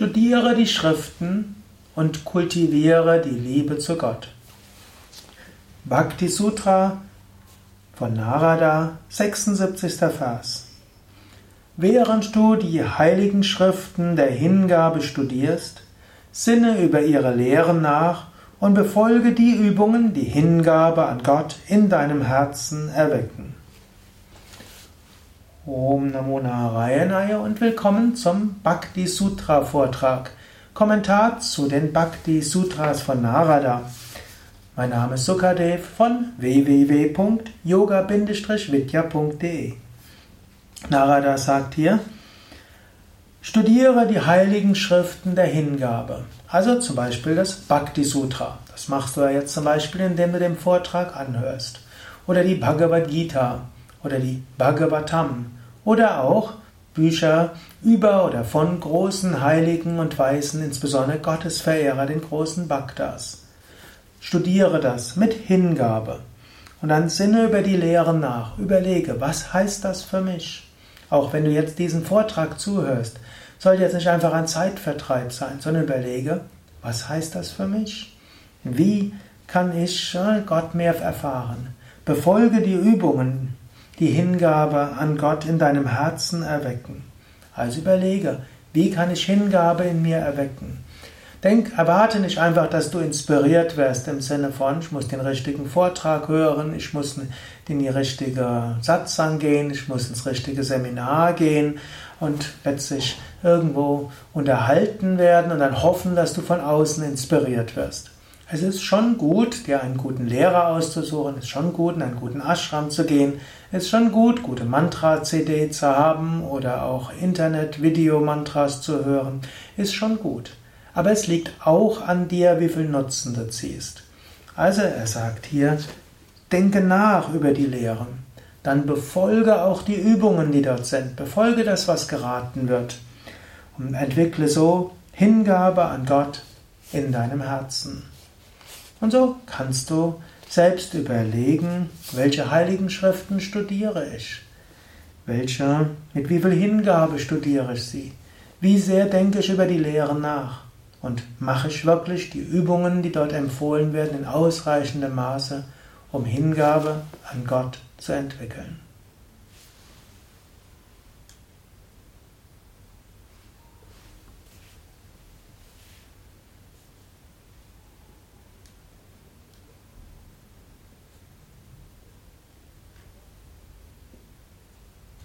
Studiere die Schriften und kultiviere die Liebe zu Gott. Bhakti Sutra von Narada, 76. Vers. Während du die heiligen Schriften der Hingabe studierst, sinne über ihre Lehren nach und befolge die Übungen, die Hingabe an Gott in deinem Herzen erwecken. Om Namo Narayana und willkommen zum Bhakti Sutra Vortrag. Kommentar zu den Bhakti Sutras von Narada. Mein Name ist Sukadev von www.yoga-vidya.de. Narada sagt hier, studiere die heiligen Schriften der Hingabe. Also zum Beispiel das Bhakti Sutra. Das machst du ja jetzt zum Beispiel, indem du den Vortrag anhörst. Oder die Bhagavad Gita oder die Bhagavatam oder auch Bücher über oder von großen Heiligen und Weisen, insbesondere Gottesverehrer, den großen Bhaktas. Studiere das mit Hingabe und dann sinne über die Lehren nach. Überlege, was heißt das für mich? Auch wenn du jetzt diesen Vortrag zuhörst, soll jetzt nicht einfach ein Zeitvertreib sein, sondern überlege, was heißt das für mich? Wie kann ich äh, Gott mehr erfahren? Befolge die Übungen, die Hingabe an Gott in deinem Herzen erwecken. Also überlege, wie kann ich Hingabe in mir erwecken? Denk, erwarte nicht einfach, dass du inspiriert wirst im Sinne von, ich muss den richtigen Vortrag hören, ich muss in die richtige Satzang gehen, ich muss ins richtige Seminar gehen und letztlich irgendwo unterhalten werden und dann hoffen, dass du von außen inspiriert wirst. Es ist schon gut, dir einen guten Lehrer auszusuchen, es ist schon gut, in einen guten Ashram zu gehen, es ist schon gut, gute Mantra-CD zu haben oder auch Internet-Video-Mantras zu hören, ist schon gut. Aber es liegt auch an dir, wie viel Nutzen du ziehst. Also er sagt hier, denke nach über die Lehren. Dann befolge auch die Übungen, die dort sind. Befolge das, was geraten wird. Und entwickle so Hingabe an Gott in deinem Herzen. Und so kannst du selbst überlegen, welche heiligen Schriften studiere ich? Welche, mit wie viel Hingabe studiere ich sie? Wie sehr denke ich über die Lehren nach? Und mache ich wirklich die Übungen, die dort empfohlen werden, in ausreichendem Maße, um Hingabe an Gott zu entwickeln?